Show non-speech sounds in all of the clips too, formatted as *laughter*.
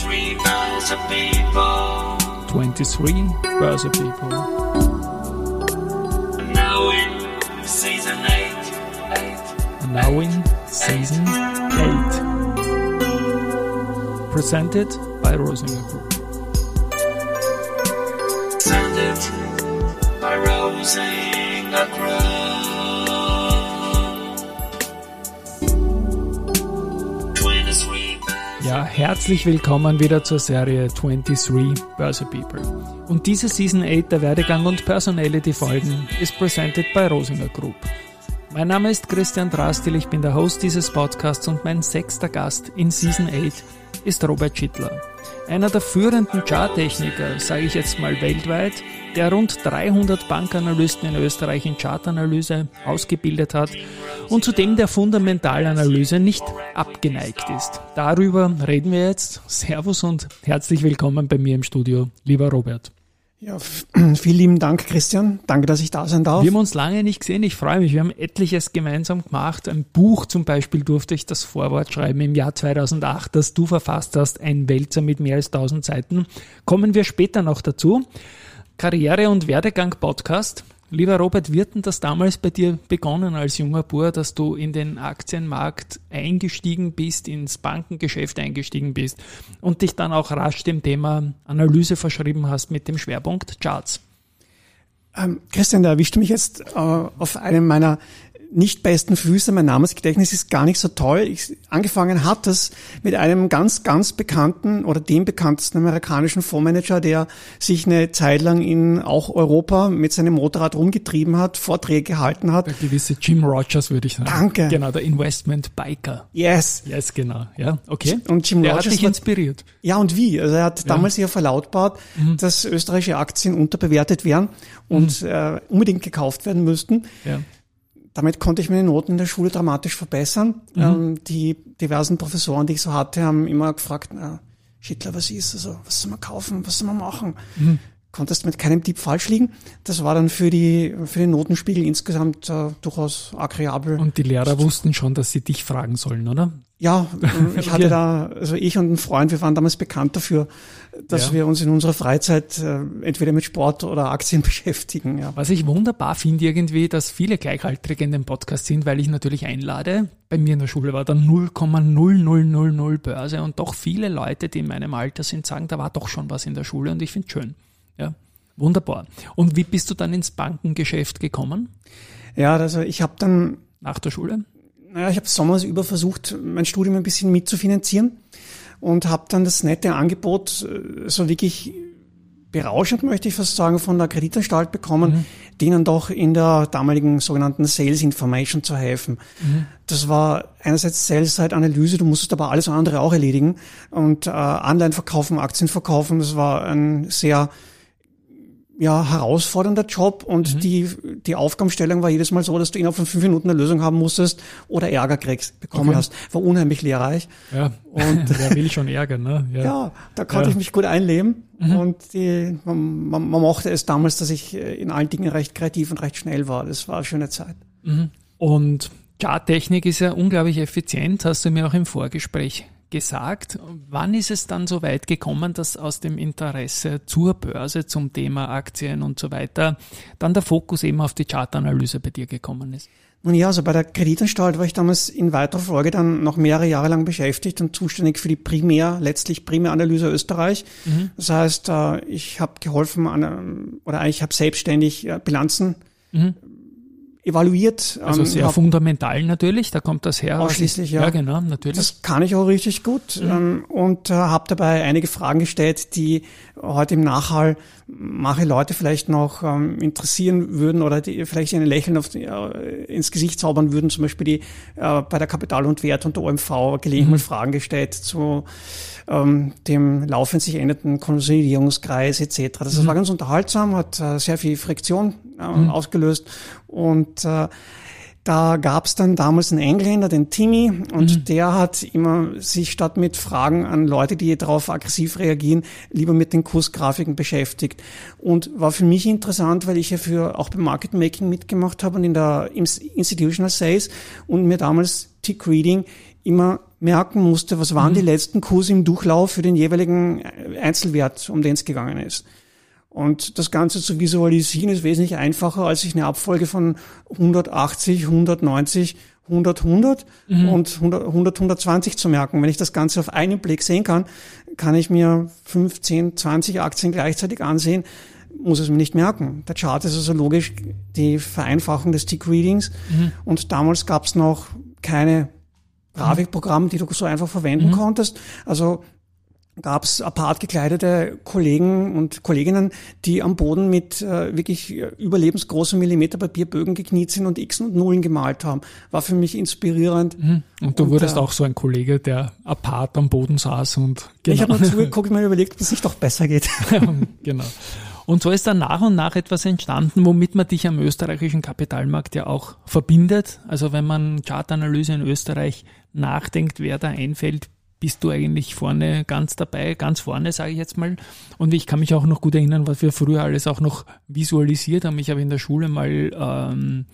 23 Börse People. 23 Börse People. Now in season 8. 8. Now in season 8. Presented by Rosinger Group. Presented by Rosinger Ja, herzlich willkommen wieder zur Serie 23 Börse People. Und diese Season 8 der Werdegang und Personality Folgen ist presented by Rosinger Group. Mein Name ist Christian Drastil, ich bin der Host dieses Podcasts und mein sechster Gast in Season 8 ist Robert Schittler. Einer der führenden Charttechniker, sage ich jetzt mal weltweit, der rund 300 Bankanalysten in Österreich in Chartanalyse ausgebildet hat und zudem der Fundamentalanalyse nicht abgeneigt ist. Darüber reden wir jetzt. Servus und herzlich willkommen bei mir im Studio, lieber Robert. Ja, *clears throat* vielen lieben Dank, Christian. Danke, dass ich da sein darf. Wir haben uns lange nicht gesehen. Ich freue mich. Wir haben etliches gemeinsam gemacht. Ein Buch zum Beispiel durfte ich das Vorwort schreiben im Jahr 2008, das du verfasst hast. Ein Wälzer mit mehr als 1000 Seiten. Kommen wir später noch dazu. Karriere- und Werdegang-Podcast. Lieber Robert, wird denn das damals bei dir begonnen als junger Bur, dass du in den Aktienmarkt eingestiegen bist, ins Bankengeschäft eingestiegen bist und dich dann auch rasch dem Thema Analyse verschrieben hast mit dem Schwerpunkt Charts? Ähm, Christian, da erwischt mich jetzt äh, auf einem meiner nicht besten Füße. Mein Namensgedächtnis ist gar nicht so toll. Ich, angefangen hat das mit einem ganz, ganz bekannten oder dem bekanntesten amerikanischen Fondsmanager, der sich eine Zeit lang in auch Europa mit seinem Motorrad rumgetrieben hat, Vorträge gehalten hat. Der gewisse Jim Rogers, würde ich sagen. Danke. Genau, der Investment Biker. Yes. Yes, genau. Ja, okay. Und Jim der Rogers hat dich inspiriert. Ja, und wie? Also er hat damals ja verlautbart, dass österreichische Aktien unterbewertet wären und äh, unbedingt gekauft werden müssten. Ja. Damit konnte ich meine Noten in der Schule dramatisch verbessern. Ähm, die diversen Professoren, die ich so hatte, haben immer gefragt, na, Schittler, was ist also, was soll man kaufen, was soll man machen? Konntest mit keinem Tipp falsch liegen. Das war dann für die für den Notenspiegel insgesamt äh, durchaus agreeabel. Und die Lehrer wussten schon, dass sie dich fragen sollen, oder? Ja, äh, *laughs* ich hatte da, also ich und ein Freund, wir waren damals bekannt dafür, dass Ja. wir uns in unserer Freizeit äh, entweder mit Sport oder Aktien *laughs* beschäftigen. Ja. Was ich wunderbar finde irgendwie, dass viele Gleichaltrige in dem Podcast sind, weil ich natürlich einlade. Bei mir in der Schule war da 0,0000 Börse und doch viele Leute, die in meinem Alter sind, sagen, da war doch schon was in der Schule und ich finde es schön. Ja, wunderbar. Und wie bist du dann ins Bankengeschäft gekommen? ja, also ich habe dann Nach der Schule? Naja, ich habe sommers über versucht, mein Studium ein bisschen mitzufinanzieren und habe dann das nette Angebot, äh, so wirklich berauschend, möchte ich fast sagen, von der Kreditanstalt bekommen, denen doch in der damaligen sogenannten Sales Information zu helfen. Das war einerseits Sales-Side-Analyse, du musstest aber alles andere auch erledigen und äh, Anleihen verkaufen, Aktien verkaufen, das war ein sehr ja, herausfordernder Job und die, die Aufgabenstellung war jedes Mal so, dass du innerhalb von fünf Minuten eine Lösung haben musstest oder Ärger kriegst, bekommen Okay. hast. War unheimlich lehrreich. Ja, und *laughs* wer will schon ärgern, ne? Ja, da konnte Ja. ich mich gut einleben und die, man, man, man mochte es damals, dass ich äh, in allen Dingen recht kreativ und recht schnell war. Das war eine schöne Zeit. Und Charttechnik ist ja unglaublich effizient, hast du mir auch im Vorgespräch gesagt. Wann ist es dann so weit gekommen, dass aus dem Interesse zur Börse, zum Thema Aktien und so weiter, dann der Fokus eben auf die Chartanalyse bei dir gekommen ist? Nun ja, also bei der Kreditanstalt war ich damals in weiterer Folge dann noch mehrere Jahre lang beschäftigt und zuständig für die Primär, letztlich Primäranalyse Österreich. Das heißt, äh, ich habe geholfen an, oder eigentlich habe selbstständig äh, Bilanzen evaluiert. Also ähm, sehr hab- fundamental natürlich, da kommt das her. Ausschließlich, ja. Ja, genau, natürlich. Das kann ich auch richtig gut ähm, und äh, habe dabei einige Fragen gestellt, die heute im Nachhall manche Leute vielleicht noch ähm, interessieren würden oder die vielleicht ein Lächeln auf, äh, ins Gesicht zaubern würden. Zum Beispiel die äh, bei der Kapital und Wert und der OMV gelegentlich mal Fragen gestellt zu ähm, dem laufend sich ändernden Konsolidierungskreis etc. Das war ganz unterhaltsam, hat äh, sehr viel Friktion äh, ausgelöst und äh, da gab's dann damals einen Engländer, den Timmy, und der hat immer sich statt mit Fragen an Leute, die darauf aggressiv reagieren, lieber mit den Kursgrafiken beschäftigt. Und war für mich interessant, weil ich ja für auch beim Market Making mitgemacht habe und in der im Institutional Sales und mir damals Tick Reading immer merken musste, was waren die letzten Kurse im Durchlauf für den jeweiligen Einzelwert, um den es gegangen ist. Und das Ganze zu visualisieren ist wesentlich einfacher, als sich eine Abfolge von 180, 190, 100, 100 Mhm. und 100, 100, 120 zu merken. Wenn ich das Ganze auf einen Blick sehen kann, kann ich mir 15, 20 Aktien gleichzeitig ansehen, muss es mir nicht merken. Der Chart ist also logisch die Vereinfachung des Tick-Readings. Mhm. Und damals gab es noch keine Grafikprogramme, die du so einfach verwenden Mhm. konntest. Also gab es apart gekleidete Kollegen und Kolleginnen, die am Boden mit äh, wirklich überlebensgroßen Millimeterpapierbögen gekniet sind und Xen und Nullen gemalt haben. War für mich inspirierend. Und du Und, wurdest äh, auch so ein Kollege, der apart am Boden saß und Ich habe genau. mir zugeguckt *laughs* und mir überlegt, ob es nicht doch besser geht. *laughs* genau. Und so ist dann nach und nach etwas entstanden, womit man dich am österreichischen Kapitalmarkt ja auch verbindet. Also wenn man Chartanalyse in Österreich nachdenkt, wer da einfällt, bist du eigentlich vorne ganz dabei, ganz vorne, sage ich jetzt mal. Und ich kann mich auch noch gut erinnern, was wir früher alles auch noch visualisiert haben. Ich habe in der Schule mal ähm,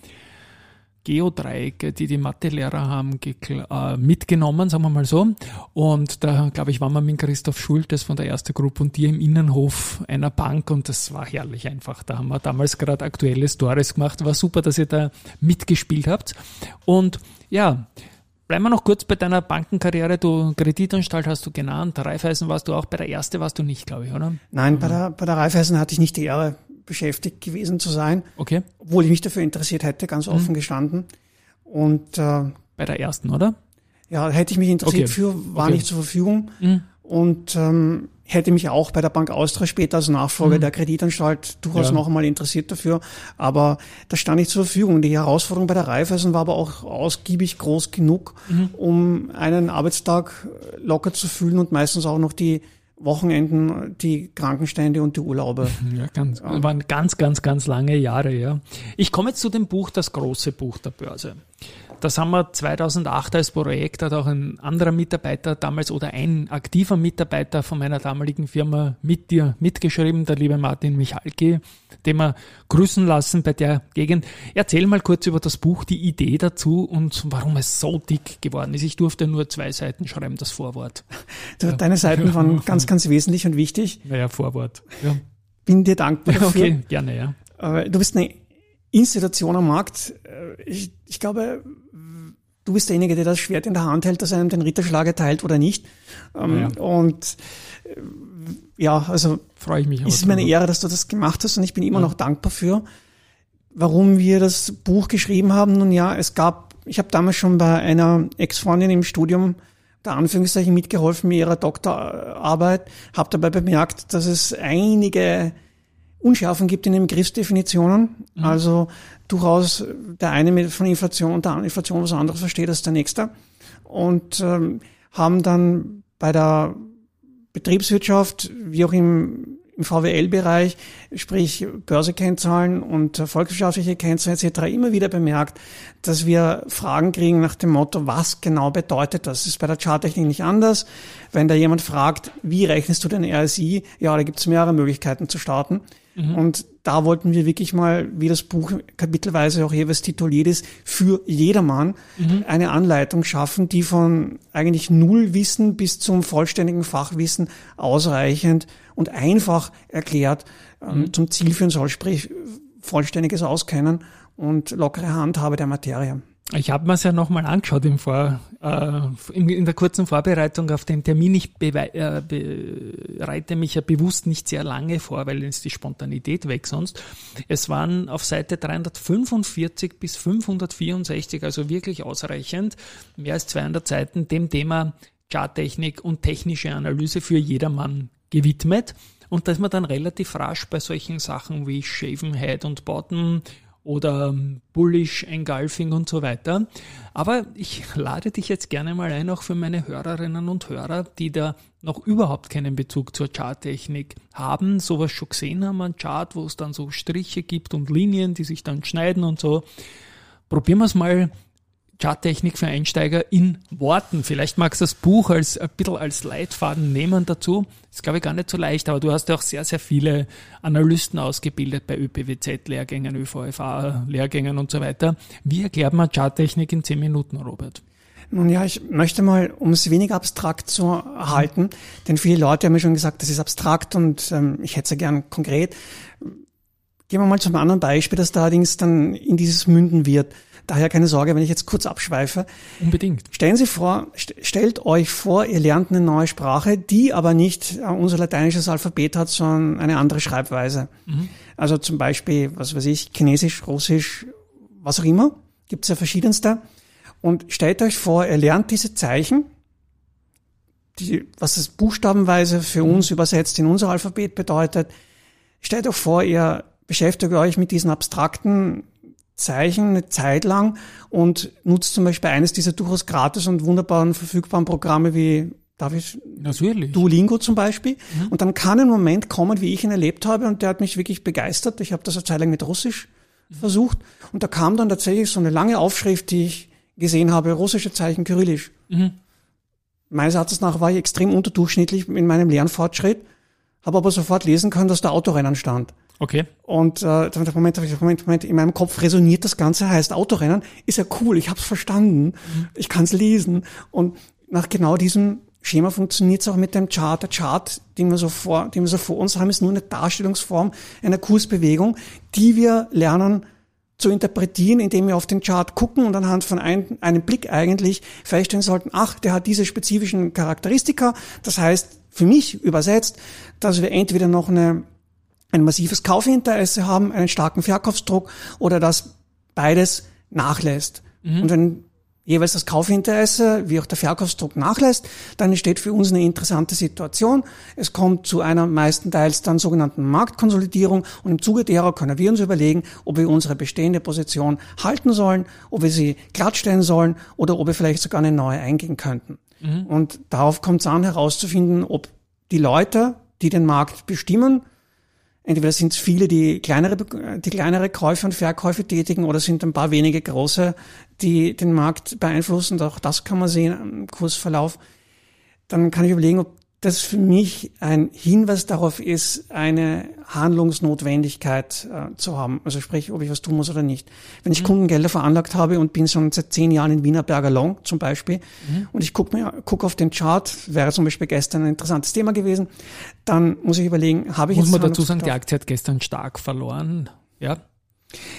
Geodreiecke, die die Mathelehrer haben, äh, mitgenommen, sagen wir mal so. Und da, glaube ich, waren wir mit Christoph Schultes von der ersten Gruppe und dir im Innenhof einer Bank und das war herrlich einfach. Da haben wir damals gerade aktuelle Stories gemacht. War super, dass ihr da mitgespielt habt. Und ja, Bleiben wir noch kurz bei deiner Bankenkarriere. Du Kreditanstalt hast du genannt, Raiffeisen warst du auch, bei der erste warst du nicht, glaube ich, oder? Nein, bei der, bei der Raiffeisen hatte ich nicht die Ehre, beschäftigt gewesen zu sein, Okay, obwohl ich mich dafür interessiert hätte, ganz Mhm. offen gestanden. Und äh, bei der ersten, oder? ja, hätte ich mich interessiert Okay. für, war Okay. nicht zur Verfügung. Mhm. Und ähm, hätte mich auch bei der Bank Austria später als Nachfolger der Kreditanstalt durchaus Mhm. Ja. noch einmal interessiert dafür. Aber da stand ich zur Verfügung. Die Herausforderung bei der Raiffeisen war aber auch ausgiebig groß genug, Mhm. um einen Arbeitstag locker zu fühlen und meistens auch noch die Wochenenden, die Krankenstände und die Urlaube. *laughs* Ja, ganz, waren ganz, ganz, ganz lange Jahre, ja. Ich komme jetzt zu dem Buch, das große Buch der Börse. Das haben wir 2008 als Projekt, hat auch ein anderer Mitarbeiter damals oder ein aktiver Mitarbeiter von meiner damaligen Firma mit dir mitgeschrieben, der liebe Martin Michalki, den wir grüßen lassen bei der Gegend. Erzähl mal kurz über das Buch, die Idee dazu und warum es so dick geworden ist. Ich durfte nur zwei Seiten schreiben, das Vorwort. Deine Seiten waren ganz, ganz wesentlich und wichtig. Naja, Vorwort. Ja. Bin dir dankbar *laughs* dafür. Okay, gerne, ja. Du bist eine Institution am Markt. Äh, Ich, ich glaube, du bist derjenige, der das Schwert in der Hand hält, das einem den Ritterschlag erteilt oder nicht. Ähm, Ja. Und äh, ja, also Freue ich mich. ist mir eine drüber. Ehre, dass du das gemacht hast und ich bin immer noch dankbar für. Warum wir das Buch geschrieben haben, nun ja, es gab, ich habe damals schon bei einer Ex-Freundin im Studium der Anführungszeichen mitgeholfen mit ihrer Doktorarbeit, habe dabei bemerkt, dass es einige Unschärfen gibt in den Begriffsdefinitionen. Also durchaus der eine mit von Inflation und der Inflation was anderes versteht als der nächste. Und ähm, haben dann bei der Betriebswirtschaft, wie auch im, im VWL-Bereich, sprich Börsekennzahlen und äh, volkswirtschaftliche Kennzahlen etc. immer wieder bemerkt, dass wir Fragen kriegen nach dem Motto, was genau bedeutet das? Das ist bei der Charttechnik nicht anders. Wenn da jemand fragt, wie rechnest du den RSI? Ja, da gibt es mehrere Möglichkeiten zu starten. Und da wollten wir wirklich mal, wie das Buch kapitelweise auch jeweils tituliert ist, für jedermann eine Anleitung schaffen, die von eigentlich Nullwissen bis zum vollständigen Fachwissen ausreichend und einfach erklärt ähm, zum Ziel führen soll, sprich vollständiges Auskennen und lockere Handhabe der Materie. Ich habe mir es ja nochmal angeschaut im Vor, äh, in, der kurzen Vorbereitung auf den Termin. Ich äh, bereite mich ja bewusst nicht sehr lange vor, weil es die Spontanität weg sonst. Es waren auf Seite 345 bis 564, also wirklich ausreichend, mehr als 200 Seiten dem Thema Charttechnik und technische Analyse für jedermann gewidmet. Und da ist man dann relativ rasch bei solchen Sachen wie Shaven Head und Bottom oder Bullish Engulfing und so weiter. Aber ich lade dich jetzt gerne mal ein, auch für meine Hörerinnen und Hörer, die da noch überhaupt keinen Bezug zur Charttechnik haben, sowas schon gesehen haben, ein Chart, wo es dann so Striche gibt und Linien, die sich dann schneiden und so. Probieren wir es mal. Charttechnik für Einsteiger in Worten. Vielleicht magst du das Buch als ein bisschen als Leitfaden nehmen dazu. Ist, glaube ich, gar nicht so leicht, aber du hast ja auch sehr, sehr viele Analysten ausgebildet bei ÖPWZ-Lehrgängen, ÖVFA-Lehrgängen und so weiter. Wie erklärt man Charttechnik in zehn Minuten, Robert? Nun ja, ich möchte mal, um es weniger abstrakt zu halten, denn viele Leute haben mir schon gesagt, das ist abstrakt und ähm, ich hätte es ja gern konkret. Gehen wir mal zum anderen Beispiel, das da allerdings dann in dieses münden wird. Daher keine Sorge, wenn ich jetzt kurz abschweife. Unbedingt. Stellen Sie vor, st stellt euch vor, ihr lernt eine neue Sprache, die aber nicht äh, unser lateinisches Alphabet hat, sondern eine andere Schreibweise. Mhm. Also zum Beispiel, was weiß ich, Chinesisch, Russisch, was auch immer. Gibt es ja verschiedenste. Und stellt euch vor, ihr lernt diese Zeichen, die, was das buchstabenweise für mhm. uns übersetzt in unser Alphabet bedeutet. Stellt euch vor, ihr beschäftigt euch mit diesen abstrakten Zeichen eine Zeit lang und nutzt zum Beispiel eines dieser durchaus gratis und wunderbaren verfügbaren Programme wie Darf ich? Natürlich. Duolingo zum Beispiel. Mhm. Und dann kann ein Moment kommen, wie ich ihn erlebt habe, und der hat mich wirklich begeistert. Ich habe das eine Zeit lang mit Russisch mhm. versucht. Und da kam dann tatsächlich so eine lange Aufschrift, die ich gesehen habe, russische Zeichen kyrillisch. Mhm. Meines Erachtens nach war ich extrem unterdurchschnittlich in meinem Lernfortschritt, habe aber sofort lesen können, dass da Autorennen stand. Okay. Und äh, Moment, Moment, Moment, in meinem Kopf resoniert das Ganze, heißt Autorennen, ist ja cool, ich habe es verstanden, mhm. ich kann es lesen. Und nach genau diesem Schema funktioniert es auch mit dem Chart. Der Chart, den wir, so vor, den wir so vor uns haben, ist nur eine Darstellungsform einer Kursbewegung, die wir lernen zu interpretieren, indem wir auf den Chart gucken und anhand von ein, einem Blick eigentlich feststellen sollten, ach, der hat diese spezifischen Charakteristika. Das heißt, für mich übersetzt, dass wir entweder noch eine ein massives Kaufinteresse haben, einen starken Verkaufsdruck oder dass beides nachlässt. Mhm. Und wenn jeweils das Kaufinteresse wie auch der Verkaufsdruck nachlässt, dann entsteht für uns eine interessante Situation. Es kommt zu einer meistenteils dann sogenannten Marktkonsolidierung und im Zuge derer können wir uns überlegen, ob wir unsere bestehende Position halten sollen, ob wir sie glattstellen sollen oder ob wir vielleicht sogar eine neue eingehen könnten. Mhm. Und darauf kommt es an herauszufinden, ob die Leute, die den Markt bestimmen, Entweder sind es viele, die kleinere, die kleinere Käufe und Verkäufe tätigen oder sind ein paar wenige große, die den Markt beeinflussen. Auch das kann man sehen am Kursverlauf. Dann kann ich überlegen, ob das für mich ein Hinweis darauf ist, eine Handlungsnotwendigkeit äh, zu haben. Also sprich, ob ich was tun muss oder nicht. Wenn ich mhm. Kundengelder veranlagt habe und bin schon seit zehn Jahren in Wiener Berger Long zum Beispiel mhm. und ich gucke mir guck auf den Chart, wäre zum Beispiel gestern ein interessantes Thema gewesen, dann muss ich überlegen, habe ich muss jetzt... Muss man dazu sagen, die Aktie hat gestern stark verloren, ja?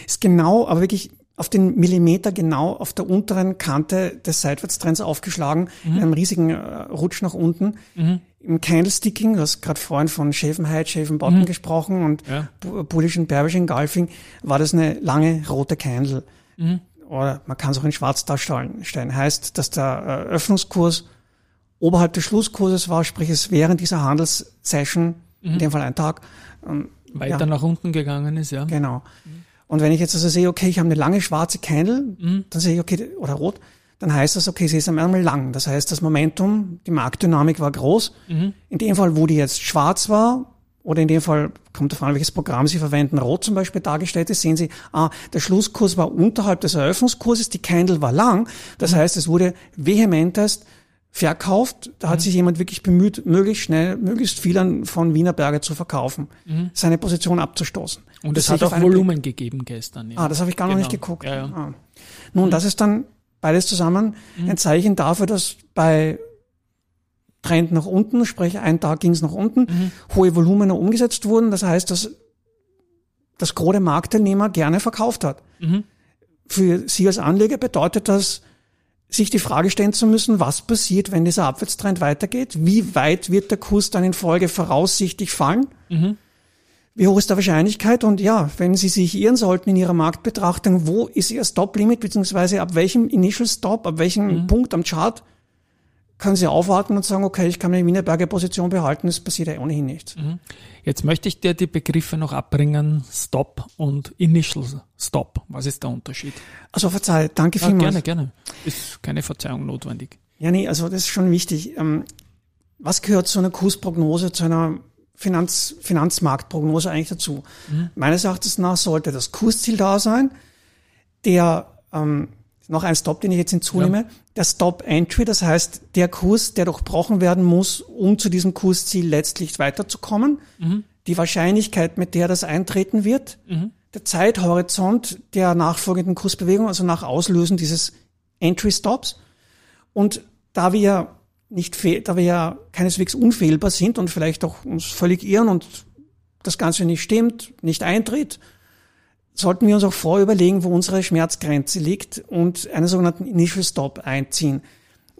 Ist genau, aber wirklich auf den Millimeter genau auf der unteren Kante des Seitwärtstrends aufgeschlagen, mhm. in einem riesigen äh, Rutsch nach unten. Mhm. Im Candlesticking, du hast gerade vorhin von Shaven Bottom mhm. gesprochen und ja. Bullish und Bearish Engulfing, war das eine lange rote Candle. Mhm. Oder man kann es auch in schwarz darstellen. Heißt, dass der Eröffnungskurs oberhalb des Schlusskurses war, sprich es während dieser Handelssession, in mhm. dem Fall ein Tag, ähm, weiter ja, nach unten gegangen ist, ja. Genau. Mhm. Und wenn ich jetzt also sehe, okay, ich habe eine lange schwarze Candle, mhm. dann sehe ich, okay, oder rot, dann heißt das, okay, sie ist einmal lang. Das heißt, das Momentum, die Marktdynamik war groß. Mhm. In dem Fall, wo die jetzt schwarz war, oder in dem Fall, kommt davon an, welches Programm Sie verwenden, rot zum Beispiel dargestellt ist, sehen Sie, ah, der Schlusskurs war unterhalb des Eröffnungskurses, die Candle war lang. Das mhm. heißt, es wurde vehementest verkauft. Da hat mhm. sich jemand wirklich bemüht, möglichst schnell, möglichst viel von Wiener Berge zu verkaufen, mhm. seine Position abzustoßen. Und es hat auch Volumen gegeben gestern. Ja. Ah, das habe ich gar genau. noch nicht geguckt. Ja, ja. Ah. Nun, mhm. das ist dann beides zusammen mhm. ein Zeichen dafür, dass bei Trend nach unten, sprich ein Tag ging es nach unten, mhm. hohe Volumina umgesetzt wurden. Das heißt, dass das große Marktteilnehmer gerne verkauft hat. Mhm. Für Sie als Anleger bedeutet das, sich die Frage stellen zu müssen, was passiert, wenn dieser Abwärtstrend weitergeht? Wie weit wird der Kurs dann in Folge voraussichtlich fallen? Mhm. Wie hoch ist die Wahrscheinlichkeit? Und ja, wenn Sie sich irren sollten in Ihrer Marktbetrachtung, wo ist Ihr Stop-Limit, beziehungsweise ab welchem Initial Stop, ab welchem mhm. Punkt am Chart können Sie aufwarten und sagen, okay, ich kann meine Wienerberger Position behalten, es passiert ja ohnehin nichts. Mhm. Jetzt möchte ich dir die Begriffe noch abbringen, Stop und Initial Stop. Was ist der Unterschied? Also verzeih, danke ja, vielmals. Gerne, gerne. Ist keine Verzeihung notwendig. Ja, nee, also das ist schon wichtig. Ähm, was gehört zu einer Kursprognose, zu einer Finanz, Finanzmarktprognose eigentlich dazu? Mhm. Meines Erachtens nach sollte das Kursziel da sein, der ähm, noch ein Stop, den ich jetzt hinzunehme, ja. der Stop Entry, das heißt der Kurs, der durchbrochen werden muss, um zu diesem Kursziel letztlich weiterzukommen. Mhm. Die Wahrscheinlichkeit, mit der das eintreten wird, mhm. der Zeithorizont der nachfolgenden Kursbewegung, also nach Auslösen dieses Entry Stops Und da wir nicht fehl, da wir ja keineswegs unfehlbar sind und vielleicht auch uns völlig irren und das Ganze nicht stimmt, nicht eintritt, sollten wir uns auch vorher überlegen, wo unsere Schmerzgrenze liegt und einen sogenannten Initial Stop einziehen.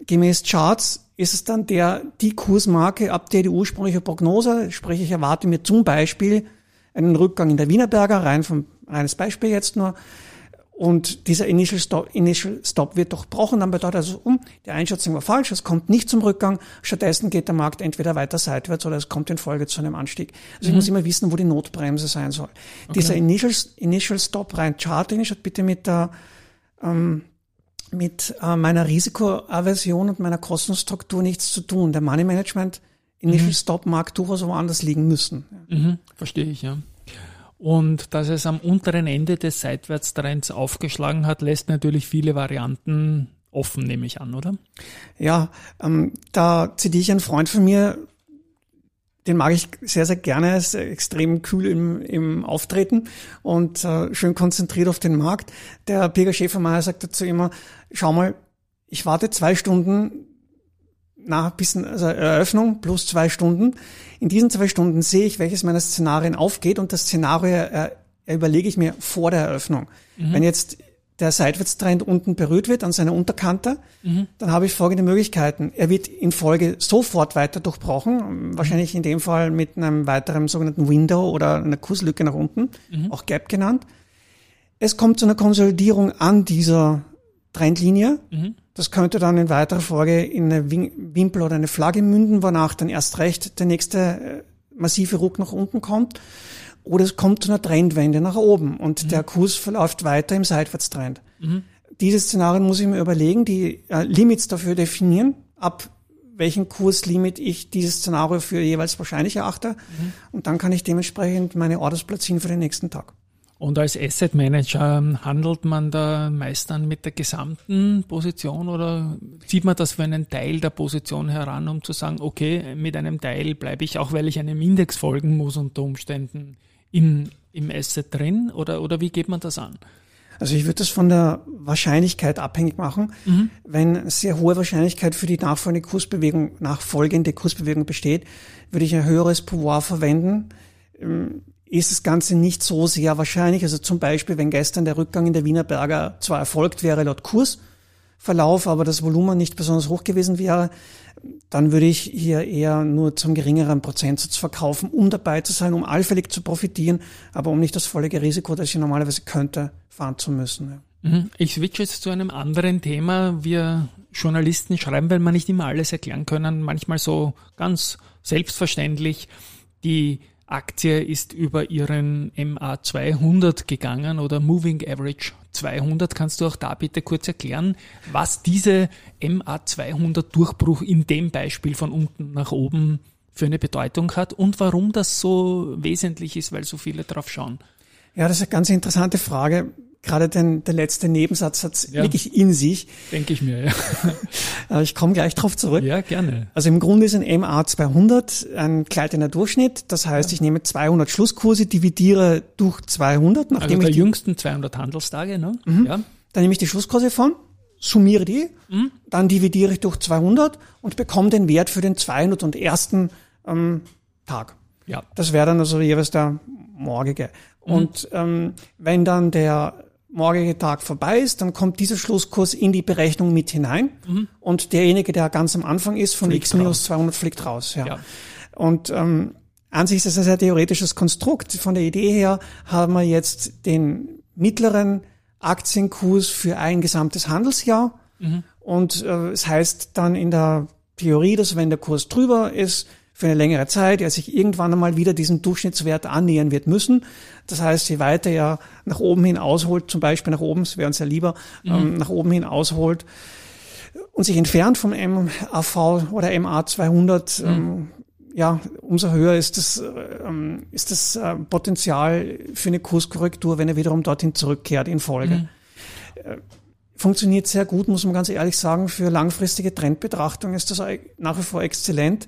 Gemäß Charts ist es dann der, die Kursmarke, ab der die ursprüngliche Prognose, sprich ich erwarte mir zum Beispiel einen Rückgang in der Wienerberger, rein vom, reines Beispiel jetzt nur, und dieser Initial Stop, Initial Stop wird durchbrochen, dann bedeutet also, um, die Einschätzung war falsch, es kommt nicht zum Rückgang, stattdessen geht der Markt entweder weiter seitwärts oder es kommt in Folge zu einem Anstieg. Also mhm. ich muss immer wissen, wo die Notbremse sein soll. Okay. Dieser Initial, Initial Stop rein charttechnisch hat bitte mit der, ähm, mit äh, meiner Risikoaversion und meiner Kostenstruktur nichts zu tun. Der Money Management Initial mhm. Stop mag durchaus woanders liegen müssen. Mhm, verstehe ich, ja. Und dass es am unteren Ende des Seitwärtstrends aufgeschlagen hat, lässt natürlich viele Varianten offen, nehme ich an, oder? Ja, ähm, da zitiere ich einen Freund von mir, den mag ich sehr, sehr gerne, ist extrem kühl im, im Auftreten und äh, schön konzentriert auf den Markt. Der Peter Schäfermeier sagt dazu immer, schau mal, ich warte zwei Stunden nach bis also Eröffnung plus zwei Stunden. In diesen zwei Stunden sehe ich, welches meiner Szenarien aufgeht und das Szenario äh, überlege ich mir vor der Eröffnung. Mhm. Wenn jetzt der Seitwärtstrend unten berührt wird an seiner Unterkante, mhm. dann habe ich folgende Möglichkeiten. Er wird in Folge sofort weiter durchbrochen, wahrscheinlich in dem Fall mit einem weiteren sogenannten Window oder einer Kurslücke nach unten, mhm. auch Gap genannt. Es kommt zu einer Konsolidierung an dieser Trendlinie. Mhm. Das könnte dann in weiterer Folge in eine Wimpel oder eine Flagge münden, wonach dann erst recht der nächste äh, massive Ruck nach unten kommt. Oder es kommt zu einer Trendwende nach oben und mhm. der Kurs verläuft weiter im Seitwärtstrend. Mhm. Diese Szenarien muss ich mir überlegen, die äh, Limits dafür definieren, ab welchem Kurslimit ich dieses Szenario für jeweils wahrscheinlich erachte. Mhm. Und dann kann ich dementsprechend meine Orders platzieren für den nächsten Tag. Und als Asset Manager handelt man da meist dann mit der gesamten Position oder zieht man das für einen Teil der Position heran, um zu sagen, okay, mit einem Teil bleibe ich, auch weil ich einem Index folgen muss unter Umständen im, im Asset drin oder, oder wie geht man das an? Also ich würde das von der Wahrscheinlichkeit abhängig machen. Mhm. Wenn sehr hohe Wahrscheinlichkeit für die nachfolgende Kursbewegung, nachfolgende Kursbewegung besteht, würde ich ein höheres Pouvoir verwenden ähm, ist das Ganze nicht so sehr wahrscheinlich. Also zum Beispiel, wenn gestern der Rückgang in der Wiener Berger zwar erfolgt wäre laut Kursverlauf, aber das Volumen nicht besonders hoch gewesen wäre, dann würde ich hier eher nur zum geringeren Prozentsatz verkaufen, um dabei zu sein, um allfällig zu profitieren, aber um nicht das völlige Risiko, das ich normalerweise könnte, fahren zu müssen. Mhm. Ich switche jetzt zu einem anderen Thema. Wir Journalisten schreiben, weil wir nicht immer alles erklären können, manchmal so ganz selbstverständlich die Aktie ist über ihren MA 200 gegangen oder Moving Average 200. Kannst du auch da bitte kurz erklären, was diese MA 200 Durchbruch in dem Beispiel von unten nach oben für eine Bedeutung hat und warum das so wesentlich ist, weil so viele drauf schauen? Ja, das ist eine ganz interessante Frage gerade den, der letzte Nebensatz hat ja. wirklich in sich. Denke ich mir, ja. *laughs* Äh, ich komme gleich drauf zurück. Ja, gerne. Also im Grunde ist ein MA 200 ein kleiner Durchschnitt. Das heißt, ja. ich nehme 200 Schlusskurse, dividiere durch 200. Nachdem also der ich die, jüngsten 200 Handelstage, ne? Mhm. Ja. Dann nehme ich die Schlusskurse von, summiere die, mhm. dann dividiere ich durch 200 und bekomme den Wert für den 201. Ähm, Tag. Ja. Das wäre dann also jeweils der morgige. Mhm. Und ähm, wenn dann der morgige Tag vorbei ist, dann kommt dieser Schlusskurs in die Berechnung mit hinein mhm. und derjenige, der ganz am Anfang ist, von fliegt x minus 200 fliegt raus. Ja. ja. Und ähm, an sich ist das ein sehr theoretisches Konstrukt. Von der Idee her haben wir jetzt den mittleren Aktienkurs für ein gesamtes Handelsjahr. Mhm. Und äh, es heißt dann in der Theorie, dass wenn der Kurs drüber ist, für eine längere Zeit, er sich irgendwann einmal wieder diesem Durchschnittswert annähern wird müssen. Das heißt, je weiter er nach oben hin ausholt, zum Beispiel nach oben, es wäre uns ja lieber, mhm. ähm, nach oben hin ausholt und sich entfernt vom MAV oder MA 200, mhm. ähm, ja, umso höher ist das, ähm, ist das äh, Potenzial für eine Kurskorrektur, wenn er wiederum dorthin zurückkehrt in Folge. Mhm. Äh, funktioniert sehr gut, muss man ganz ehrlich sagen. Für langfristige Trendbetrachtung ist das nach wie vor exzellent.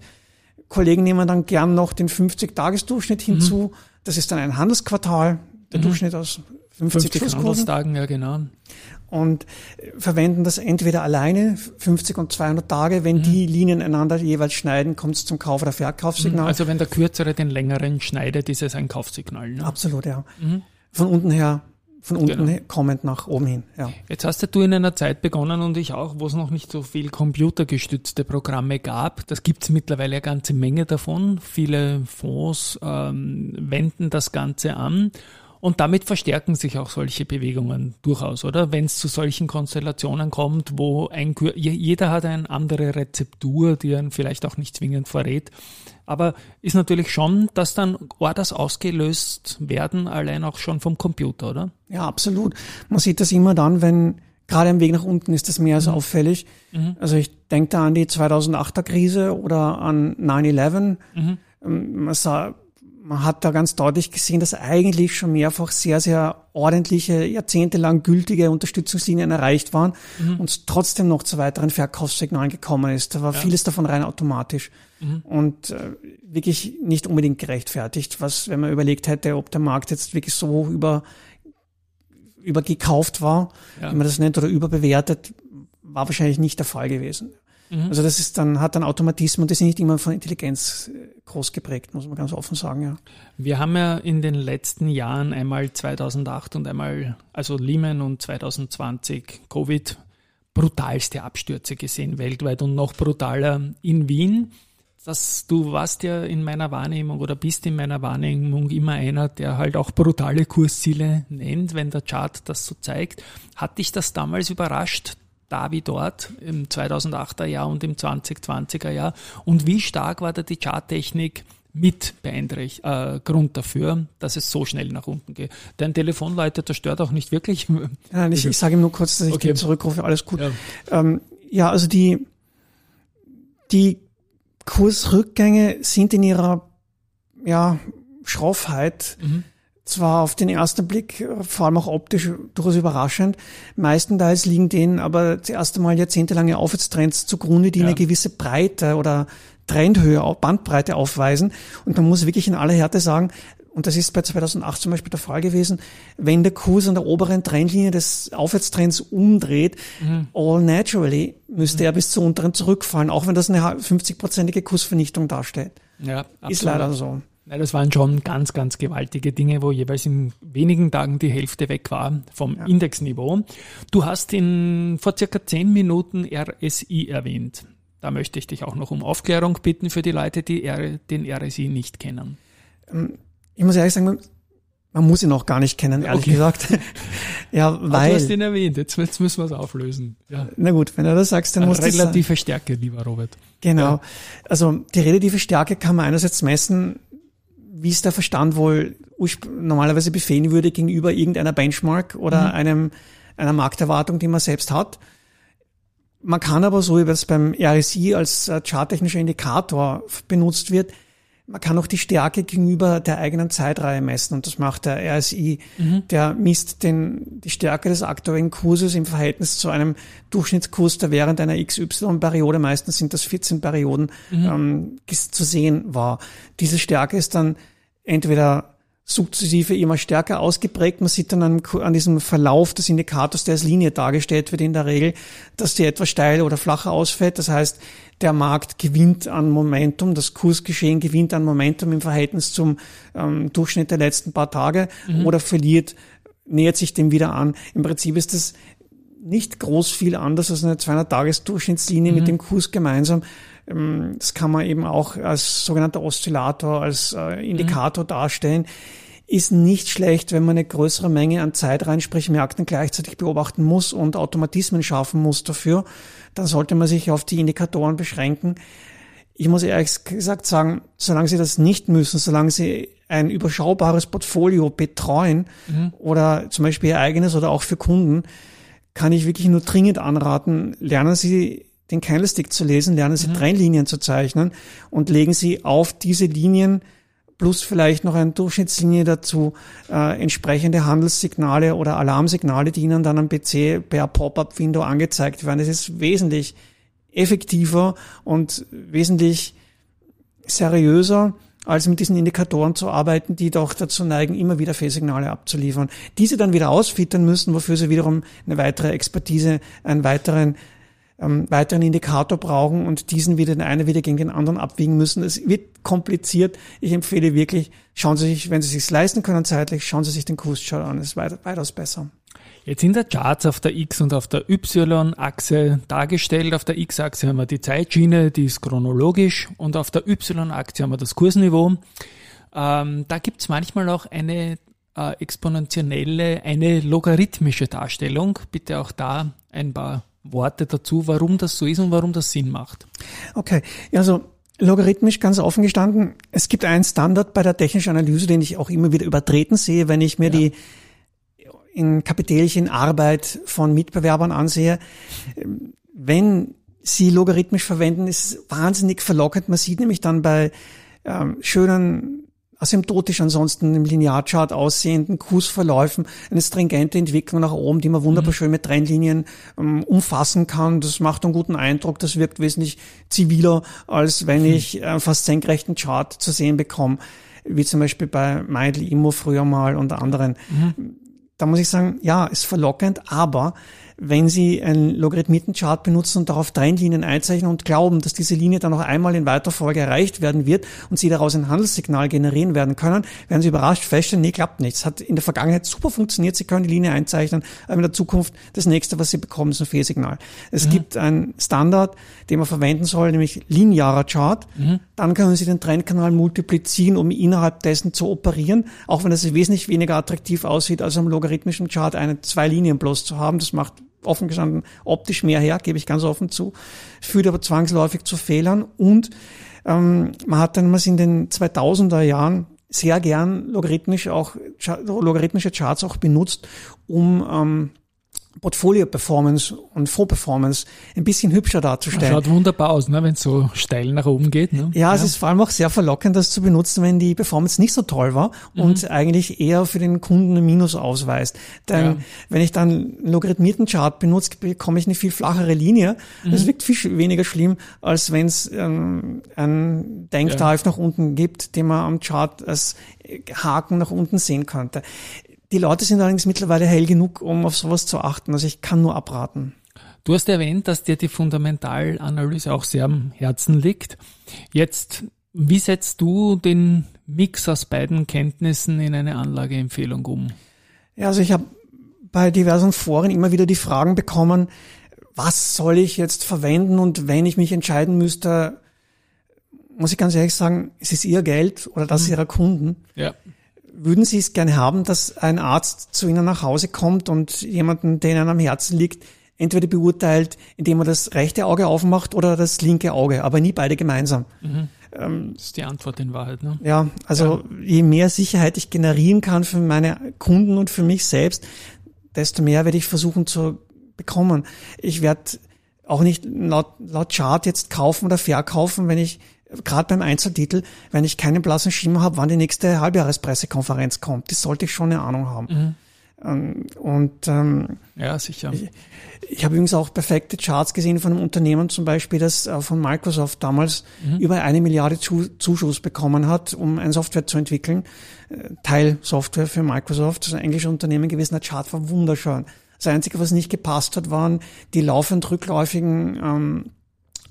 Kollegen nehmen dann gern noch den 50-Tages-Durchschnitt hinzu. Mhm. Das ist dann ein Handelsquartal. der Durchschnitt aus 50, 50 Fußkurven Handelstagen, ja genau. und äh, verwenden das entweder alleine, 50 und 200 Tage, wenn die Linien einander jeweils schneiden, kommt es zum Kauf- oder Verkaufssignal. Also wenn der kürzere den längeren schneidet, ist es ein Kaufsignal. Ne? Absolut, ja. Von unten her, von unten Genau. kommend nach oben hin, ja. Jetzt hast ja du in einer Zeit begonnen und ich auch, wo es noch nicht so viel computergestützte Programme gab. Das gibt es mittlerweile eine ganze Menge davon. Viele Fonds ähm, wenden das Ganze an. Und damit verstärken sich auch solche Bewegungen durchaus, oder? Wenn es zu solchen Konstellationen kommt, wo ein, jeder hat eine andere Rezeptur, die einen vielleicht auch nicht zwingend verrät. Aber ist natürlich schon, dass dann Orders ausgelöst werden, allein auch schon vom Computer, oder? Ja, absolut. Man sieht das immer dann, wenn gerade am Weg nach unten ist das mehr als auffällig. Also ich denke da an die 2008er Krise oder an 9-11. Ähm, Man, sah, man hat da ganz deutlich gesehen, dass eigentlich schon mehrfach sehr, sehr ordentliche, jahrzehntelang gültige Unterstützungslinien erreicht waren und es trotzdem noch zu weiteren Verkaufssignalen gekommen ist. Da war vieles davon rein automatisch und äh, wirklich nicht unbedingt gerechtfertigt, was, wenn man überlegt hätte, ob der Markt jetzt wirklich so über übergekauft war, Ja. wie man das nennt, oder überbewertet, war wahrscheinlich nicht der Fall gewesen. Also das ist dann, hat dann Automatismen, die sind nicht immer von Intelligenz äh, groß geprägt, muss man ganz offen sagen, ja. Wir haben ja in den letzten Jahren einmal 2008 und einmal, also Lehman und 2020 Covid, brutalste Abstürze gesehen weltweit und noch brutaler in Wien. Das, du warst ja in meiner Wahrnehmung oder bist in meiner Wahrnehmung immer einer, der halt auch brutale Kursziele nennt, wenn der Chart das so zeigt. Hat dich das damals überrascht, da wie dort im 2008er Jahr und im 2020er Jahr? Und wie stark war da die Charttechnik mit beeinträchtigt, äh, Grund dafür, dass es so schnell nach unten geht? Dein Telefon läutet, das stört auch nicht wirklich. Nein, *laughs* ich, ich sage ihm nur kurz, dass ich Okay. zurückrufe, alles gut. Ja. Ähm, ja, also die, die Kursrückgänge sind in ihrer ja, Schroffheit zwar auf den ersten Blick, vor allem auch optisch, durchaus überraschend. Meistenteils liegen denen aber zuerst einmal jahrzehntelange Aufwärtstrends zugrunde, die Ja. eine gewisse Breite oder Trendhöhe, Bandbreite aufweisen. Und man muss wirklich in aller Härte sagen, und das ist bei 2008 zum Beispiel der Fall gewesen, wenn der Kurs an der oberen Trendlinie des Aufwärtstrends umdreht, all naturally müsste er bis zur unteren zurückfallen, auch wenn das eine 50-prozentige Kursvernichtung darstellt. Ja, Ist absolut. leider so. Ja, das waren schon ganz, ganz gewaltige Dinge, wo jeweils in wenigen Tagen die Hälfte weg war vom Indexniveau. Du hast in vor circa zehn Minuten RSI erwähnt. Da möchte ich dich auch noch um Aufklärung bitten für die Leute, die R den RSI nicht kennen. Ich muss ehrlich sagen, man, muss ihn auch gar nicht kennen, ehrlich Okay. gesagt. *laughs* *laughs* ja, Aber du hast weil, ihn erwähnt, jetzt, jetzt müssen wir es auflösen. Ja. na gut, wenn du das sagst, dann muss sein. Relative Stärke, lieber Robert. Genau. Also die relative Stärke kann man einerseits messen, wie es der Verstand wohl normalerweise befehlen würde gegenüber irgendeiner Benchmark oder einem einer Markterwartung, die man selbst hat. Man kann aber so, wie das beim RSI als äh, charttechnischer Indikator benutzt wird, man kann auch die Stärke gegenüber der eigenen Zeitreihe messen und das macht der RSI. Der misst den, die Stärke des aktuellen Kurses im Verhältnis zu einem Durchschnittskurs, der während einer XY-Periode, meistens sind das 14 Perioden, ähm, ges- zu sehen war. Diese Stärke ist dann entweder sukzessive immer stärker ausgeprägt. Man sieht dann an, an diesem Verlauf des Indikators, der als Linie dargestellt wird in der Regel, dass die etwas steil oder flacher ausfällt. Das heißt, der Markt gewinnt an Momentum, das Kursgeschehen gewinnt an Momentum im Verhältnis zum ähm, Durchschnitt der letzten paar Tage oder verliert, nähert sich dem wieder an. Im Prinzip ist das nicht groß viel anders als eine 200-Tages-Durchschnittslinie mit dem Kurs gemeinsam. Ähm, Das kann man eben auch als sogenannter Oszillator, als äh, Indikator darstellen. Ist nicht schlecht, wenn man eine größere Menge an Zeitreihen, sprich Märkten gleichzeitig beobachten muss und Automatismen schaffen muss dafür. Dann sollte man sich auf die Indikatoren beschränken. Ich muss ehrlich gesagt sagen, solange Sie das nicht müssen, solange Sie ein überschaubares Portfolio betreuen oder zum Beispiel Ihr eigenes oder auch für Kunden, kann ich wirklich nur dringend anraten, lernen Sie den Candlestick zu lesen, lernen Sie Trennlinien zu zeichnen und legen Sie auf diese Linien plus vielleicht noch eine Durchschnittslinie dazu äh, entsprechende Handelssignale oder Alarmsignale, die Ihnen dann am PC per Pop-up-Window angezeigt werden. Das ist wesentlich effektiver und wesentlich seriöser als mit diesen Indikatoren zu arbeiten, die doch dazu neigen, immer wieder Fehlsignale abzuliefern. Diese dann wieder ausfiltern müssen, wofür sie wiederum eine weitere Expertise, einen weiteren ähm, weiteren Indikator brauchen und diesen wieder den einen wieder gegen den anderen abwiegen müssen. Es wird kompliziert. Ich empfehle wirklich, schauen Sie sich, wenn Sie es sich leisten können zeitlich, schauen Sie sich den Kurschart an. Es ist weit, weitaus besser. Jetzt sind der Charts auf der X- und auf der Y-Achse dargestellt. Auf der X-Achse haben wir die Zeitschiene, die ist chronologisch und auf der Y-Achse haben wir das Kursniveau. Ähm, da gibt's manchmal auch eine äh, exponentielle, eine logarithmische Darstellung. Bitte auch da ein paar Worte dazu, warum das so ist und warum das Sinn macht. Okay, also logarithmisch ganz offen gestanden. Es gibt einen Standard bei der technischen Analyse, den ich auch immer wieder übertreten sehe, wenn ich mir ja. die in Kapitelchen Arbeit von Mitbewerbern ansehe. Wenn sie logarithmisch verwenden, ist es wahnsinnig verlockend. Man sieht nämlich dann bei ähm, schönen asymptotisch ansonsten im Linearchart aussehenden Kursverläufen eine stringente Entwicklung nach oben, die man wunderbar mhm. schön mit Trennlinien ähm, umfassen kann. Das macht einen guten Eindruck. Das wirkt wesentlich ziviler, als wenn mhm. ich äh, fast senkrechten Chart zu sehen bekomme, wie zum Beispiel bei Meidl Immo früher mal und anderen. Mhm. Da muss ich sagen, ja, ist verlockend, aber wenn Sie einen Logarithmitenchart benutzen und darauf Trendlinien einzeichnen und glauben, dass diese Linie dann noch einmal in weiter Folge erreicht werden wird und Sie daraus ein Handelssignal generieren werden können, werden Sie überrascht feststellen, nee, klappt nichts. Hat in der Vergangenheit super funktioniert, Sie können die Linie einzeichnen, aber in der Zukunft das nächste, was Sie bekommen, ist ein Fehlsignal. Es mhm. gibt einen Standard, den man verwenden soll, nämlich linearer Chart. Mhm. Dann können Sie den Trendkanal multiplizieren, um innerhalb dessen zu operieren, auch wenn das wesentlich weniger attraktiv aussieht, als am logarithmischen Chart eine zwei Linien bloß zu haben. Das macht offen gestanden optisch mehr her, gebe ich ganz offen zu, führt aber zwangsläufig zu Fehlern und ähm, man hat dann was in den 2000er Jahren sehr gern logarithmisch auch logarithmische Charts auch benutzt, um ähm, Portfolio-Performance und Fonds-Performance ein bisschen hübscher darzustellen. Schaut wunderbar aus, ne, wenn es so steil nach oben geht. Ne? Ja, ja, es ist vor allem auch sehr verlockend, das zu benutzen, wenn die Performance nicht so toll war mhm. und eigentlich eher für den Kunden ein Minus ausweist. Denn ja. wenn ich dann einen logarithmierten Chart benutze, bekomme ich eine viel flachere Linie. Mhm. Das wirkt viel weniger schlimm, als wenn es ähm, einen Denktarif ja. nach unten gibt, den man am Chart als Haken nach unten sehen könnte. Die Leute sind allerdings mittlerweile hell genug, um auf sowas zu achten. Also ich kann nur abraten. Du hast erwähnt, dass dir die Fundamentalanalyse auch sehr am Herzen liegt. Jetzt, wie setzt du den Mix aus beiden Kenntnissen in eine Anlageempfehlung um? Ja, also ich habe bei diversen Foren immer wieder die Fragen bekommen, was soll ich jetzt verwenden und wenn ich mich entscheiden müsste, muss ich ganz ehrlich sagen, es ist ihr Geld oder das mhm. ihrer Kunden. Ja würden Sie es gerne haben, dass ein Arzt zu Ihnen nach Hause kommt und jemanden, der Ihnen am Herzen liegt, entweder beurteilt, indem er das rechte Auge aufmacht oder das linke Auge, aber nie beide gemeinsam. Mhm. Ähm, das ist die Antwort in Wahrheit. Ne? Ja, also ja. je mehr Sicherheit ich generieren kann für meine Kunden und für mich selbst, desto mehr werde ich versuchen zu bekommen. Ich werde auch nicht laut, laut Chart jetzt kaufen oder verkaufen, wenn ich gerade beim Einzeltitel, wenn ich keinen blassen Schimmer habe, wann die nächste Halbjahrespressekonferenz kommt. Das sollte ich schon eine Ahnung haben. Mhm. Ähm, und ähm, ja, sicher. Ich, ich habe übrigens auch perfekte Charts gesehen von einem Unternehmen, zum Beispiel, das äh, von Microsoft damals mhm. über eine Milliarde Zuschuss bekommen hat, um ein Software zu entwickeln. Äh, Teilsoftware für Microsoft. Das ist ein englisches Unternehmen gewesen. Der Chart war wunderschön. Das Einzige, was nicht gepasst hat, waren die laufend rückläufigen ähm,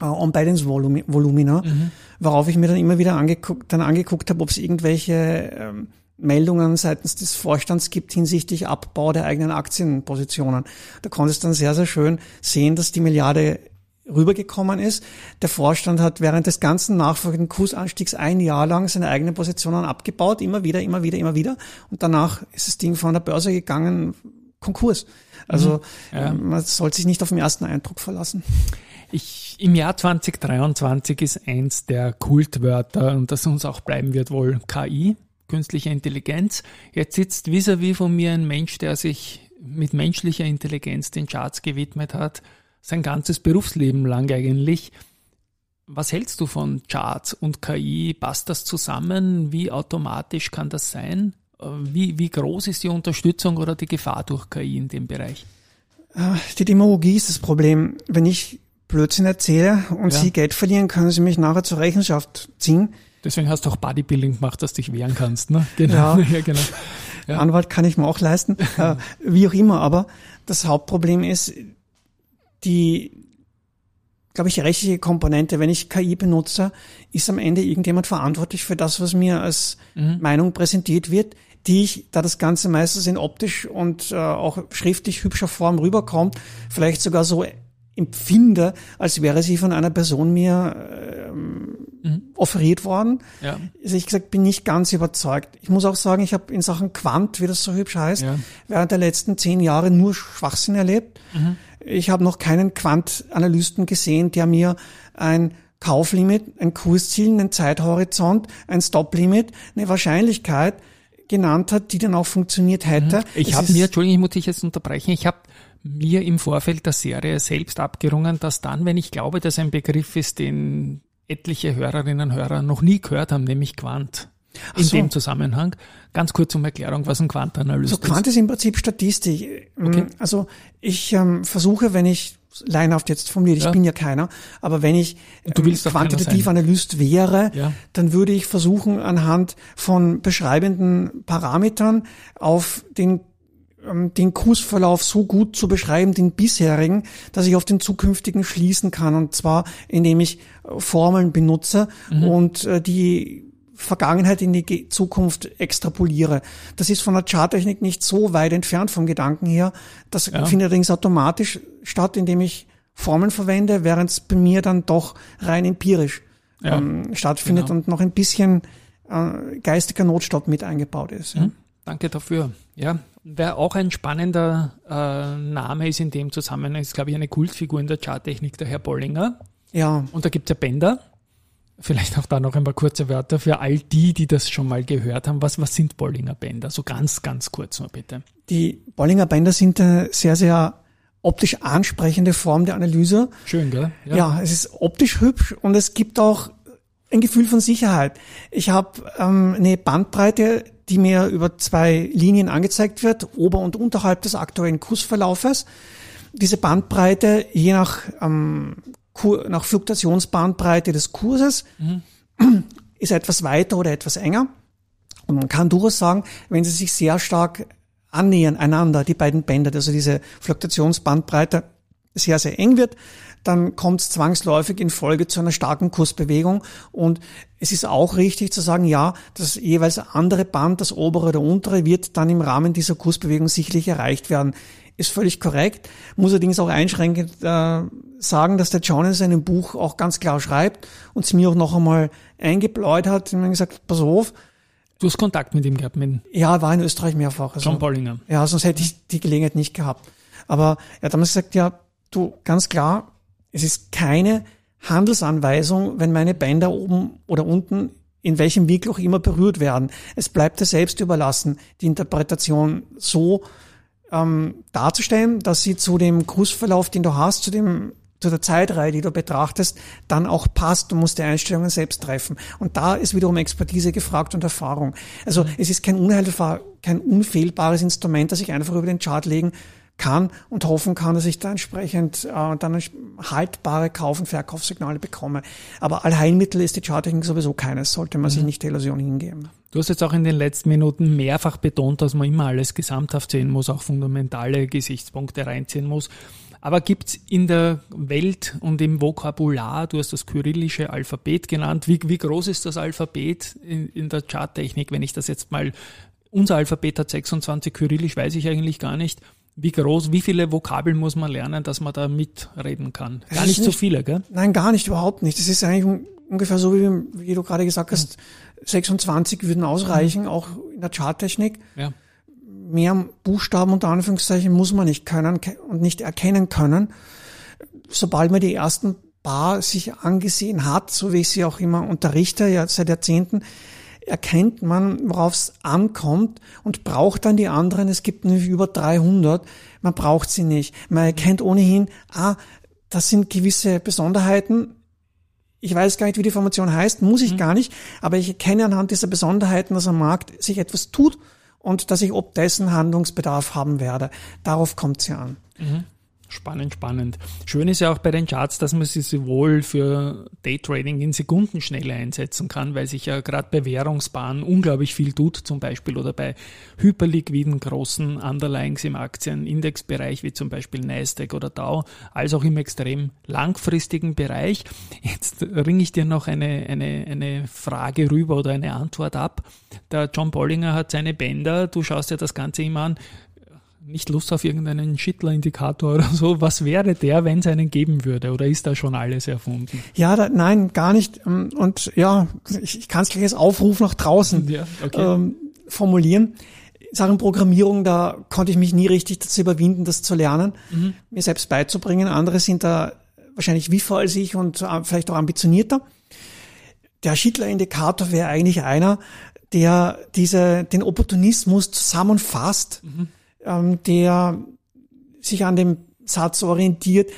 äh, On-Balance-Volumina, mhm. worauf ich mir dann immer wieder angeguckt, dann angeguckt habe, ob es irgendwelche ähm, Meldungen seitens des Vorstands gibt hinsichtlich Abbau der eigenen Aktienpositionen. Da konntest du dann sehr, sehr schön sehen, dass die Milliarde rübergekommen ist. Der Vorstand hat während des ganzen nachfolgenden Kursanstiegs ein Jahr lang seine eigenen Positionen abgebaut, immer wieder, immer wieder, immer wieder. Und danach ist das Ding von der Börse gegangen, Konkurs. Also mhm. ja. man soll sich nicht auf den ersten Eindruck verlassen. Ich, Im Jahr 2023 ist eins der Kultwörter und das uns auch bleiben wird wohl KI, künstliche Intelligenz. Jetzt sitzt vis-à-vis -vis von mir ein Mensch, der sich mit menschlicher Intelligenz den Charts gewidmet hat, sein ganzes Berufsleben lang eigentlich. Was hältst du von Charts und KI? Passt das zusammen? Wie automatisch kann das sein? Wie, wie groß ist die Unterstützung oder die Gefahr durch KI in dem Bereich? Äh, die Demagogie ist das Problem. Wenn ich Blödsinn erzähle und ja. Sie Geld verlieren, können Sie mich nachher zur Rechenschaft ziehen. Deswegen hast du auch Bodybuilding gemacht, dass du dich wehren kannst, ne? *laughs* Ja. ja genau. Ja. Anwalt kann ich mir auch leisten, *laughs* äh, wie auch immer, aber das Hauptproblem ist die, glaube ich, rechtliche Komponente. Wenn ich KI benutze, ist am Ende irgendjemand verantwortlich für das, was mir als Mhm. Meinung präsentiert wird, die ich, da das Ganze meistens in optisch und äh, auch schriftlich hübscher Form rüberkommt, vielleicht sogar so empfinde, als wäre sie von einer Person mir ähm, offeriert worden. Ja. Also ich gesagt, bin nicht ganz überzeugt. Ich muss auch sagen, ich habe in Sachen Quant, wie das so hübsch heißt, Ja. während der letzten zehn Jahre nur Schwachsinn erlebt. Ich habe noch keinen Quant-Analysten gesehen, der mir ein Kauflimit, ein Kursziel, einen Zeithorizont, ein Stop-Limit, eine Wahrscheinlichkeit genannt hat, die dann auch funktioniert hätte. Ich Es habe mir, Entschuldigung, ich muss dich jetzt unterbrechen, ich habe mir im Vorfeld der Serie selbst abgerungen, dass dann, wenn ich glaube, dass ein Begriff ist, den etliche Hörerinnen und Hörer noch nie gehört haben, nämlich Quant. In so. dem Zusammenhang. Ganz kurz um Erklärung, was ein Quantanalyst So Quant ist im Prinzip Statistik. Ähm, Also ich ähm, versuche, wenn ich leinhaft jetzt formuliert, ich Ja. bin ja keiner, aber wenn ich Du ähm, quantitativ. Analyst wäre, Ja. dann würde ich versuchen, anhand von beschreibenden Parametern auf den den Kursverlauf so gut zu beschreiben, den bisherigen, dass ich auf den zukünftigen schließen kann. Und zwar, indem ich äh, Formeln benutze Mhm. und äh, die Vergangenheit in die Zukunft extrapoliere. Das ist von der Charttechnik nicht so weit entfernt vom Gedanken her. Das Ja. findet allerdings automatisch statt, indem ich Formeln verwende, während es bei mir dann doch rein empirisch Ja. ähm, stattfindet Genau. und noch ein bisschen äh, geistiger Notstopp mit eingebaut ist. Ja. Danke dafür. Ja, wer auch ein spannender äh, Name ist in dem Zusammenhang, ist, glaube ich, eine Kultfigur in der Charttechnik, der Herr Bollinger. ja, Und da gibt's ja Bänder. Vielleicht auch da noch ein paar kurze Wörter für all die, die das schon mal gehört haben. Was, was sind Bollinger Bänder? So ganz, ganz kurz nur bitte. die Bollinger Bänder sind eine sehr, sehr optisch ansprechende Form der Analyse. Schön, gell? Ja, es ist optisch hübsch und es gibt auch ein Gefühl von Sicherheit. Ich habe ähm, eine Bandbreite, die mir über zwei Linien angezeigt wird, ober- und unterhalb des aktuellen Kursverlaufes. Diese Bandbreite, je nach, ähm, Kur nach Fluktuationsbandbreite des Kurses, ist etwas weiter oder etwas enger. Und man kann durchaus sagen, wenn sie sich sehr stark annähern einander, die beiden Bänder, also diese Fluktuationsbandbreite sehr, sehr eng wird, dann kommt es zwangsläufig in Folge zu einer starken Kursbewegung. Und es ist auch richtig zu sagen, ja, das jeweils andere Band, das obere oder untere, wird dann im Rahmen dieser Kursbewegung sicherlich erreicht werden. Ist völlig korrekt. Muss allerdings auch einschränkend äh, sagen, dass der John in seinem Buch auch ganz klar schreibt und es mir auch noch einmal eingebläut hat. Ich habe gesagt, pass auf, Du hast Kontakt mit ihm gehabt, mit ja, er war in Österreich mehrfach. Also, John Bollinger. ja, sonst hätte ich die Gelegenheit nicht gehabt. Aber er hat damals gesagt, ja, du, ganz klar, es ist keine Handelsanweisung, wenn meine Bänder oben oder unten in welchem Winkel auch immer berührt werden. Es bleibt dir selbst überlassen, die Interpretation so ähm, darzustellen, dass sie zu dem Kursverlauf, den du hast, zu dem zu der Zeitreihe, die du betrachtest, dann auch passt. Du musst die Einstellungen selbst treffen. Und da ist wiederum Expertise gefragt und Erfahrung. Also es ist kein, unheilbar, kein unfehlbares Instrument, das ich einfach über den Chart legen kann und hoffen kann, dass ich da entsprechend äh, dann haltbare Kauf- und Verkaufssignale bekomme. Aber Allheilmittel ist die Charttechnik sowieso keines, sollte man sich nicht der Illusion hingeben. Du hast jetzt auch in den letzten Minuten mehrfach betont, dass man immer alles gesamthaft sehen muss, auch fundamentale Gesichtspunkte reinziehen muss. Aber gibt's in der Welt und im Vokabular, du hast das kyrillische Alphabet genannt, wie, wie groß ist das Alphabet in, in der Charttechnik, wenn ich das jetzt mal, unser Alphabet hat 26, kyrillisch weiß ich eigentlich gar nicht. Wie groß, wie viele Vokabeln muss man lernen, dass man da mitreden kann? Gar ist nicht so nicht- viele, gell? Nein, gar nicht, überhaupt nicht. Das ist eigentlich un ungefähr so, wie, wie du gerade gesagt hast, 26 würden ausreichen, auch in der Charttechnik. Ja. Mehr Buchstaben unter Anführungszeichen muss man nicht können und nicht erkennen können. Sobald man die ersten paar sich angesehen hat, so wie ich sie auch immer unterrichte, ja seit Jahrzehnten, erkennt man, worauf es ankommt und braucht dann die anderen. Es gibt nämlich über 300. Man braucht sie nicht. Man erkennt ohnehin, ah, das sind gewisse Besonderheiten. Ich weiß gar nicht, wie die Formation heißt, muss ich gar nicht, aber ich erkenne anhand dieser Besonderheiten, dass am Markt sich etwas tut und dass ich ob dessen Handlungsbedarf haben werde. Darauf kommt es ja an. Spannend, spannend. Schön ist ja auch bei den Charts, dass man sie sowohl für Daytrading in Sekundenschnelle einsetzen kann, weil sich ja gerade bei Währungsbahnen unglaublich viel tut, zum Beispiel oder bei hyperliquiden großen Underlyings im Aktienindexbereich, wie zum Beispiel Nasdaq oder Dow, als auch im extrem langfristigen Bereich. Jetzt ringe ich dir noch eine, eine, eine Frage rüber oder eine Antwort ab. Der John Bollinger hat seine Bänder, du schaust dir das Ganze immer an, nicht Lust auf irgendeinen Schittler-Indikator oder so. Was wäre der, wenn es einen geben würde? Oder ist da schon alles erfunden? Ja, da, nein, gar nicht. Ähm, und ja, ich, ich kann es gleich als Aufruf nach draußen ja, okay. ähm, formulieren. Sachen Programmierung, da konnte ich mich nie richtig dazu überwinden, das zu lernen, mhm. mir selbst beizubringen. Andere sind da wahrscheinlich wiefer als ich und vielleicht auch ambitionierter. Der Schittler-Indikator wäre eigentlich einer, der diese, den Opportunismus zusammenfasst. Mhm ähm, der sich an dem Satz orientiert,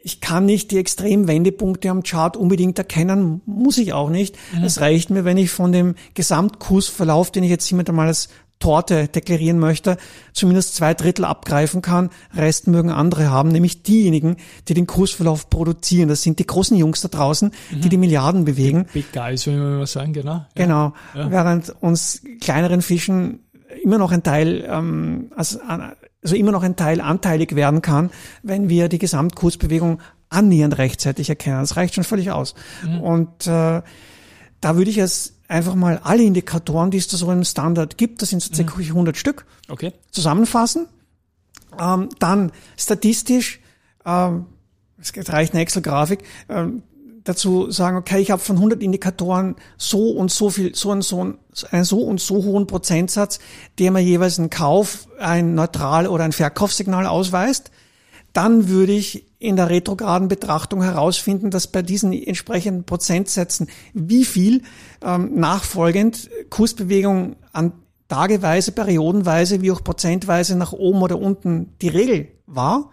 ich kann nicht die extremen Wendepunkte am Chart unbedingt erkennen, muss ich auch nicht. Mhm. Es reicht mir, wenn ich von dem Gesamtkursverlauf, den ich jetzt jemand einmal als Torte deklarieren möchte, zumindest zwei Drittel abgreifen kann. Rest mögen andere haben, nämlich diejenigen, die den Kursverlauf produzieren. Das sind die großen Jungs da draußen, mhm. die die Milliarden bewegen. Big Guys, wenn wir mal sagen, genau. Genau. Ja. Während uns kleineren Fischen immer noch ein Teil, ähm, also, also immer noch ein Teil anteilig werden kann, wenn wir die Gesamtkursbewegung annähernd rechtzeitig erkennen. Das reicht schon völlig aus. Mhm. Und äh, da würde ich jetzt einfach mal alle Indikatoren, die es da so im Standard gibt, das sind so circa mhm. 100 Stück, okay. zusammenfassen. Ähm, dann statistisch, ähm, es reicht eine Excel-Grafik, ähm, dazu sagen, okay, ich habe von 100 Indikatoren so und so viel, so und so, einen so und so hohen Prozentsatz, der mir jeweils einen Kauf, ein Neutral- oder ein Verkaufssignal ausweist, dann würde ich in der retrograden Betrachtung herausfinden, dass bei diesen entsprechenden Prozentsätzen wie viel ähm, nachfolgend Kursbewegung an tageweise, periodenweise, wie auch prozentweise nach oben oder unten die Regel war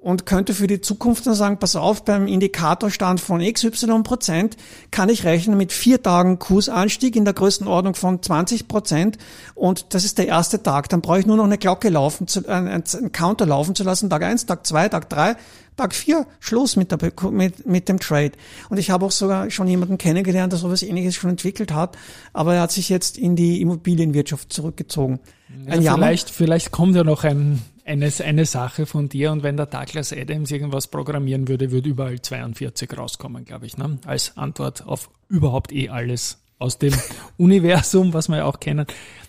und könnte für die Zukunft dann sagen, pass auf, beim Indikatorstand von XY Prozent kann ich rechnen mit vier Tagen Kursanstieg in der Größenordnung von 20 Prozent und das ist der erste Tag. Dann brauche ich nur noch eine Glocke laufen, zu, äh, einen Counter laufen zu lassen, Tag eins, Tag zwei, Tag drei, Tag vier, Schluss mit, der, mit, mit dem Trade. Und ich habe auch sogar schon jemanden kennengelernt, der sowas ähnliches schon entwickelt hat, aber er hat sich jetzt in die Immobilienwirtschaft zurückgezogen. Ja, vielleicht, vielleicht kommt ja noch ein eine, eine Sache von dir und wenn der Douglas Adams irgendwas programmieren würde, würde überall 42 rauskommen, glaube ich, ne? als Antwort auf überhaupt eh alles aus dem *laughs* Universum, was wir ja auch kennen.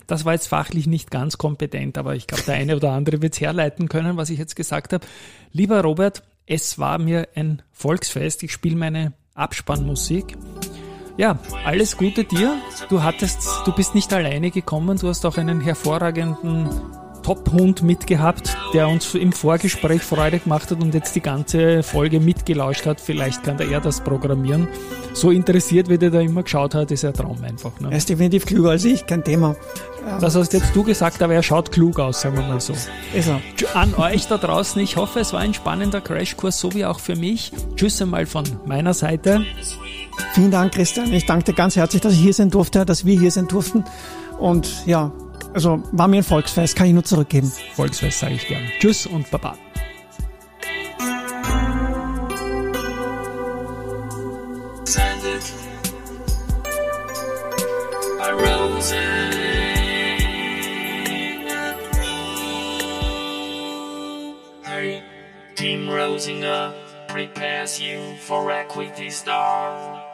Das war jetzt fachlich nicht ganz kompetent, aber ich glaube, der eine oder andere wird es herleiten können, was ich jetzt gesagt habe. Lieber Robert, es war mir ein Volksfest. Ich spiele meine Abspannmusik. Ja, alles Gute dir. Du hattest, du bist nicht alleine gekommen. Du hast auch einen hervorragenden Top-Hund mitgehabt, der uns im Vorgespräch Freude gemacht hat und jetzt die ganze Folge mitgelauscht hat. Vielleicht kann er das programmieren. So interessiert, wie der da immer geschaut hat, ist ein Traum einfach. Ne? Er ist definitiv klüger als ich, kein Thema. Das hast jetzt du gesagt, aber er schaut klug aus, sagen wir mal so. Ist er. An euch da draußen, ich hoffe, es war ein spannender Crashkurs, so wie auch für mich. Tschüss einmal von meiner Seite. Vielen Dank, Christian. Ich danke dir ganz herzlich, dass ich hier sein durfte, dass wir hier sein durften. Und ja, also war mir ein Volksfest, kann ich nur zurückgeben. Volksfest sage ich gern. Tschüss und Baba. Team Rosing Up prepares you for Equity Star.